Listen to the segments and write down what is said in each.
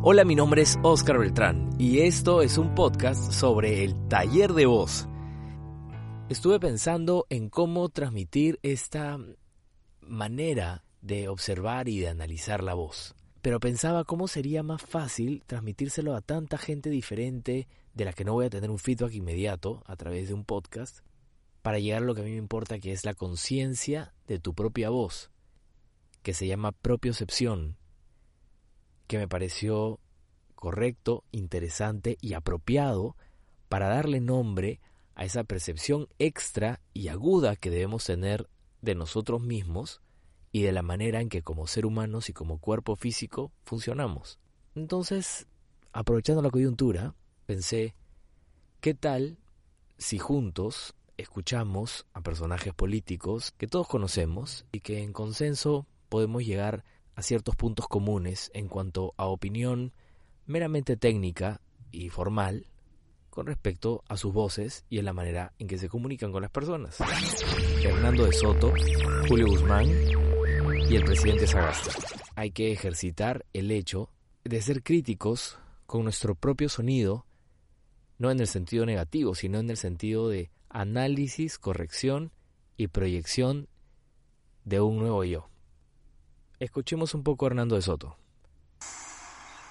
Hola, mi nombre es Oscar Beltrán y esto es un podcast sobre el taller de voz. Estuve pensando en cómo transmitir esta manera de observar y de analizar la voz. Pero pensaba cómo sería más fácil transmitírselo a tanta gente diferente de la que no voy a tener un feedback inmediato a través de un podcast para llegar a lo que a mí me importa que es la conciencia de tu propia voz, que se llama propiocepción que me pareció correcto, interesante y apropiado para darle nombre a esa percepción extra y aguda que debemos tener de nosotros mismos y de la manera en que como ser humanos y como cuerpo físico funcionamos. Entonces, aprovechando la coyuntura, pensé, ¿qué tal si juntos escuchamos a personajes políticos que todos conocemos y que en consenso podemos llegar a ciertos puntos comunes en cuanto a opinión meramente técnica y formal con respecto a sus voces y en la manera en que se comunican con las personas. Fernando de Soto, Julio Guzmán y el presidente Sagasta. Hay que ejercitar el hecho de ser críticos con nuestro propio sonido, no en el sentido negativo, sino en el sentido de análisis, corrección y proyección de un nuevo yo. Escuchemos un poco a Hernando de Soto.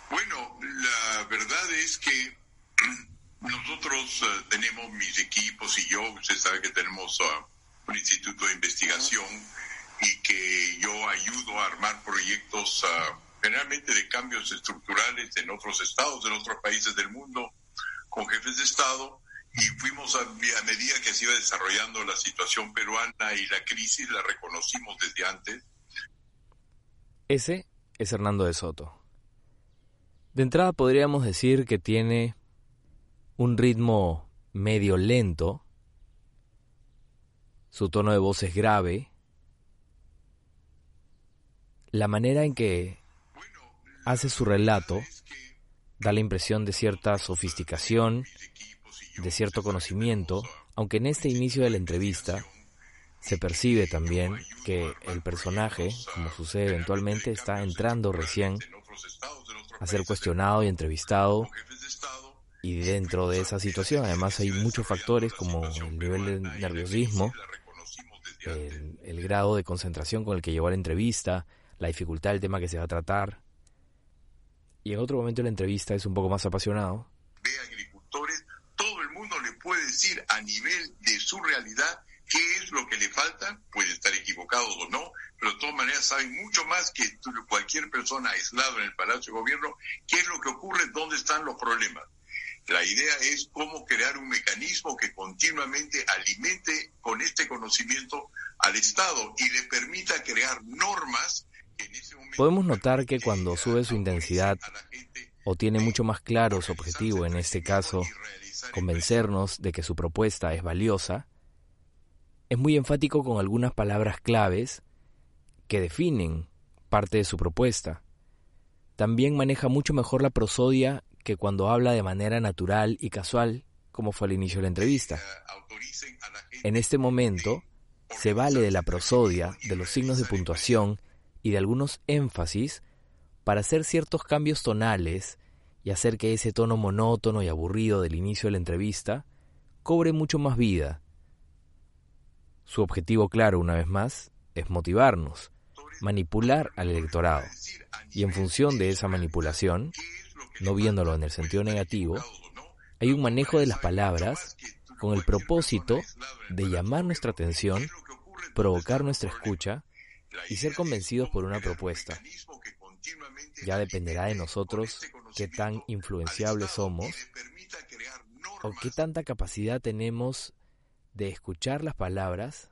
Bueno, la verdad es que nosotros uh, tenemos mis equipos y yo, usted sabe que tenemos uh, un instituto de investigación y que yo ayudo a armar proyectos uh, generalmente de cambios estructurales en otros estados, en otros países del mundo, con jefes de Estado, y fuimos a, a medida que se iba desarrollando la situación peruana y la crisis, la reconocimos desde antes, ese es Hernando de Soto. De entrada podríamos decir que tiene un ritmo medio lento, su tono de voz es grave, la manera en que hace su relato da la impresión de cierta sofisticación, de cierto conocimiento, aunque en este inicio de la entrevista se percibe también que el personaje, como sucede eventualmente, está entrando recién a ser cuestionado y entrevistado y dentro de esa situación además hay muchos factores como el nivel de nerviosismo, el, grado de concentración con el que llevó la entrevista, la dificultad del tema que se va a tratar. Y en otro momento la entrevista es un poco más apasionado. De agricultores, todo el mundo le puede decir a nivel de su realidad qué es lo que le falta, puede estar equivocado o no, pero de todas maneras saben mucho más que cualquier persona aislada en el Palacio de Gobierno qué es lo que ocurre, dónde están los problemas. La idea es cómo crear un mecanismo que continuamente alimente con este conocimiento al Estado y le permita crear normas. Que en ese momento Podemos notar que cuando sube su intensidad o tiene mucho más claro su objetivo, en este caso, convencernos de que su propuesta es valiosa, es muy enfático con algunas palabras claves que definen parte de su propuesta. También maneja mucho mejor la prosodia que cuando habla de manera natural y casual, como fue al inicio de la entrevista. En este momento, se vale de la prosodia, de los signos de puntuación y de algunos énfasis para hacer ciertos cambios tonales y hacer que ese tono monótono y aburrido del inicio de la entrevista cobre mucho más vida su objetivo claro, una vez más, es motivarnos, manipular al electorado. Y en función de esa manipulación, no viéndolo en el sentido negativo, hay un manejo de las palabras con el propósito de llamar nuestra atención, provocar nuestra escucha y ser convencidos por una propuesta. Ya dependerá de nosotros qué tan influenciables somos o qué tanta capacidad tenemos de escuchar las palabras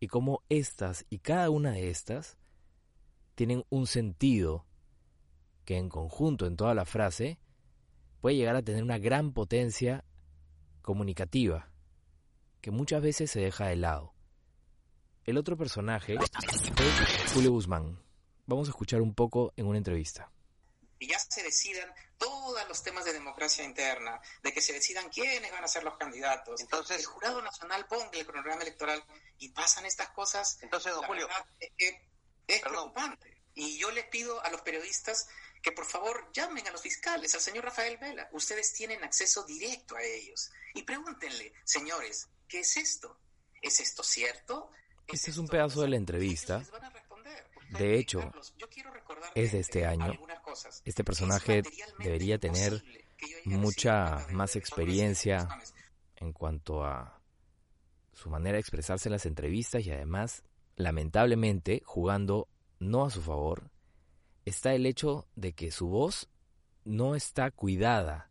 y cómo estas y cada una de estas tienen un sentido que en conjunto en toda la frase puede llegar a tener una gran potencia comunicativa que muchas veces se deja de lado. El otro personaje es Julio Guzmán. Vamos a escuchar un poco en una entrevista. Y ya se decidan los temas de democracia interna, de que se decidan quiénes van a ser los candidatos. Entonces, el Jurado Nacional ponga el cronograma electoral y pasan estas cosas. Entonces, don Julio, es, que es preocupante. Y yo les pido a los periodistas que por favor llamen a los fiscales, al señor Rafael Vela. Ustedes tienen acceso directo a ellos. Y pregúntenle, señores, ¿qué es esto? ¿Es esto cierto? este es un pedazo de la entrevista. De hecho, es de este año. Este personaje debería tener mucha más experiencia en cuanto a su manera de expresarse en las entrevistas y además, lamentablemente, jugando no a su favor, está el hecho de que su voz no está cuidada,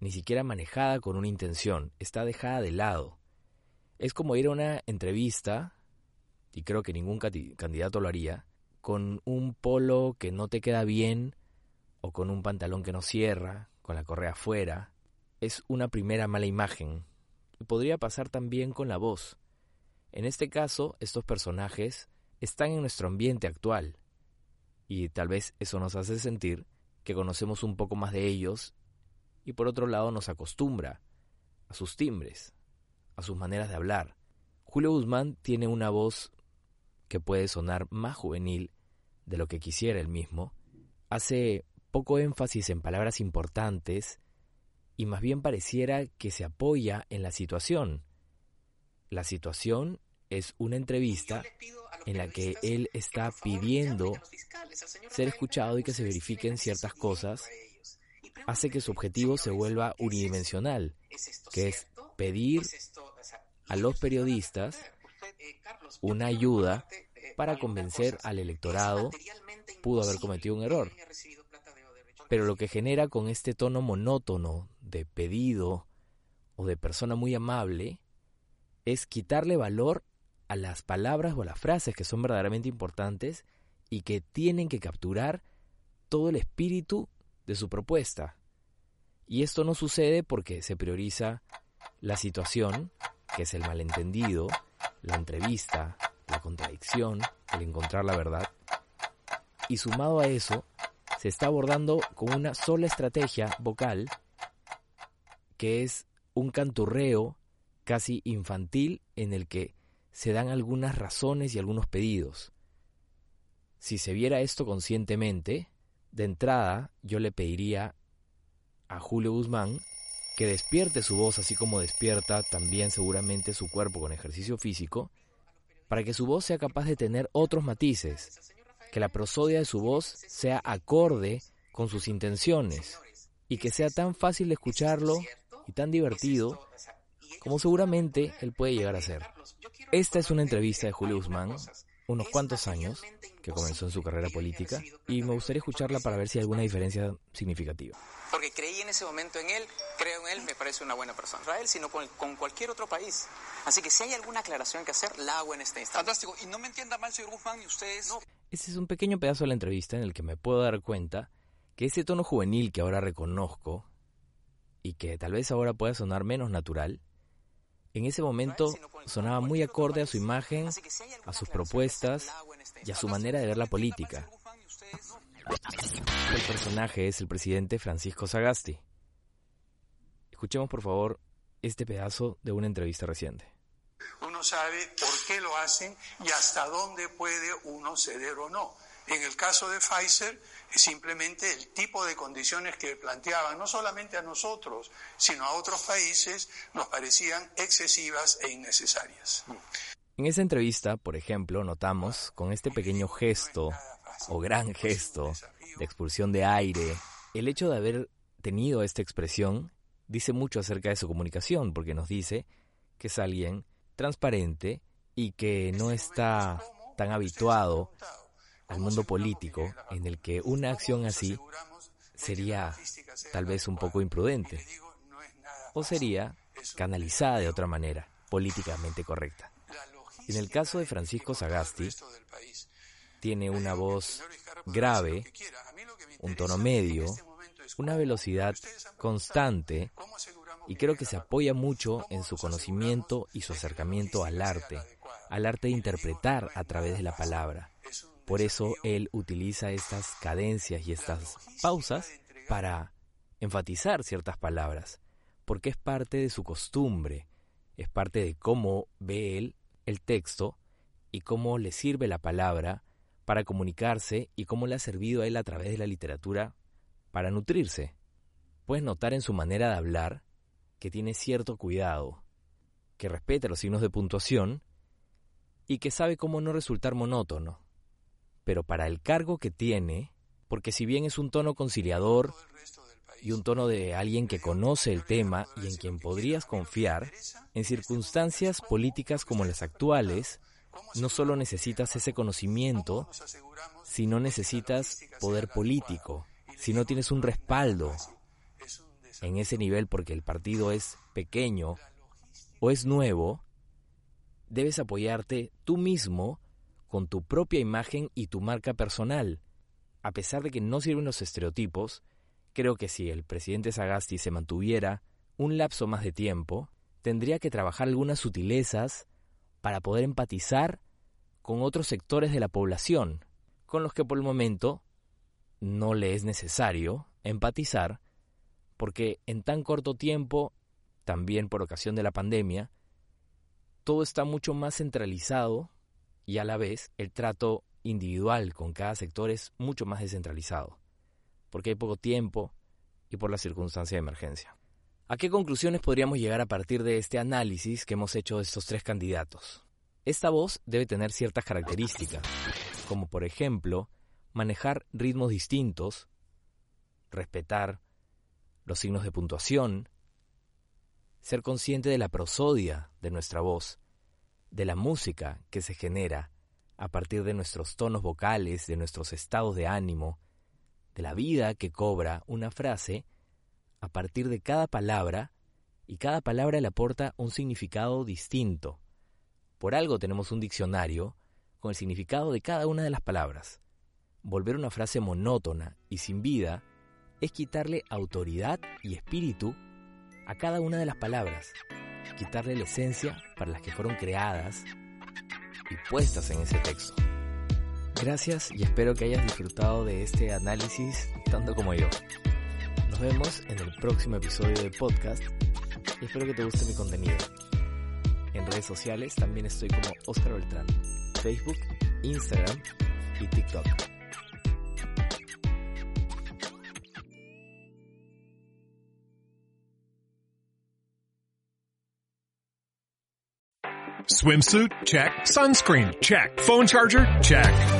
ni siquiera manejada con una intención, está dejada de lado. Es como ir a una entrevista, y creo que ningún candidato lo haría, con un polo que no te queda bien o con un pantalón que no cierra, con la correa afuera. Es una primera mala imagen. Y podría pasar también con la voz. En este caso, estos personajes están en nuestro ambiente actual y tal vez eso nos hace sentir que conocemos un poco más de ellos y por otro lado nos acostumbra a sus timbres, a sus maneras de hablar. Julio Guzmán tiene una voz que puede sonar más juvenil de lo que quisiera él mismo, hace poco énfasis en palabras importantes y más bien pareciera que se apoya en la situación. La situación es una entrevista en la que él está pidiendo ser escuchado y que se verifiquen ciertas cosas, hace que su objetivo se vuelva unidimensional, que es pedir a los periodistas una ayuda para convencer al electorado pudo haber cometido un error. Pero lo que genera con este tono monótono de pedido o de persona muy amable es quitarle valor a las palabras o a las frases que son verdaderamente importantes y que tienen que capturar todo el espíritu de su propuesta. Y esto no sucede porque se prioriza la situación, que es el malentendido, la entrevista, la contradicción, el encontrar la verdad. Y sumado a eso, se está abordando con una sola estrategia vocal, que es un canturreo casi infantil en el que se dan algunas razones y algunos pedidos. Si se viera esto conscientemente, de entrada yo le pediría a Julio Guzmán que despierte su voz así como despierta también seguramente su cuerpo con ejercicio físico, para que su voz sea capaz de tener otros matices, que la prosodia de su voz sea acorde con sus intenciones y que sea tan fácil de escucharlo y tan divertido como seguramente él puede llegar a ser. Esta es una entrevista de Julio Guzmán, unos cuantos años, que comenzó en su carrera política, y me gustaría escucharla para ver si hay alguna diferencia significativa. Porque creí en ese momento en él, creo en él, me parece una buena persona. Israel, sino con, con cualquier otro país. Así que si hay alguna aclaración que hacer, la hago en este instante. Fantástico. Y no me entienda mal, señor Guzmán, y ustedes... No. Este es un pequeño pedazo de la entrevista en el que me puedo dar cuenta que ese tono juvenil que ahora reconozco y que tal vez ahora pueda sonar menos natural, en ese momento sonaba muy acorde a su imagen, a sus propuestas y a su manera de ver la política. El personaje es el presidente Francisco Sagasti. Escuchemos por favor este pedazo de una entrevista reciente. Uno sabe por qué lo hacen y hasta dónde puede uno ceder o no. En el caso de Pfizer, es simplemente el tipo de condiciones que planteaban, no solamente a nosotros, sino a otros países, nos parecían excesivas e innecesarias. En esa entrevista, por ejemplo, notamos con este pequeño gesto o gran gesto de expulsión de aire, el hecho de haber tenido esta expresión dice mucho acerca de su comunicación, porque nos dice que es alguien transparente y que no está tan habituado al mundo político en el que una acción así sería tal vez un poco imprudente o sería canalizada de otra manera, políticamente correcta. En el caso de Francisco Sagasti, tiene una voz grave un tono medio, una velocidad constante y creo que se apoya mucho en su conocimiento y su acercamiento al arte, al arte de interpretar a través de la palabra. Por eso él utiliza estas cadencias y estas pausas para enfatizar ciertas palabras, porque es parte de su costumbre, es parte de cómo ve él el texto y cómo le sirve la palabra para comunicarse y cómo le ha servido a él a través de la literatura para nutrirse. Puedes notar en su manera de hablar que tiene cierto cuidado, que respeta los signos de puntuación y que sabe cómo no resultar monótono. Pero para el cargo que tiene, porque si bien es un tono conciliador y un tono de alguien que conoce el tema y en quien podrías confiar, en circunstancias políticas como las actuales, no solo necesitas ese conocimiento, sino necesitas poder político, si no tienes un respaldo en ese nivel porque el partido es pequeño o es nuevo, debes apoyarte tú mismo con tu propia imagen y tu marca personal. A pesar de que no sirven los estereotipos, creo que si el presidente Sagasti se mantuviera un lapso más de tiempo, tendría que trabajar algunas sutilezas para poder empatizar con otros sectores de la población, con los que por el momento no le es necesario empatizar, porque en tan corto tiempo, también por ocasión de la pandemia, todo está mucho más centralizado y a la vez el trato individual con cada sector es mucho más descentralizado, porque hay poco tiempo y por la circunstancia de emergencia. ¿A qué conclusiones podríamos llegar a partir de este análisis que hemos hecho de estos tres candidatos? Esta voz debe tener ciertas características, como por ejemplo manejar ritmos distintos, respetar los signos de puntuación, ser consciente de la prosodia de nuestra voz, de la música que se genera a partir de nuestros tonos vocales, de nuestros estados de ánimo, de la vida que cobra una frase a partir de cada palabra y cada palabra le aporta un significado distinto. Por algo tenemos un diccionario con el significado de cada una de las palabras. Volver una frase monótona y sin vida es quitarle autoridad y espíritu a cada una de las palabras, quitarle la esencia para las que fueron creadas y puestas en ese texto. Gracias y espero que hayas disfrutado de este análisis tanto como yo. Nos vemos en el próximo episodio del podcast y espero que te guste mi contenido. En redes sociales también estoy como Oscar Beltrán, Facebook, Instagram y TikTok. Swimsuit? Check. Sunscreen? Check. Phone charger? Check.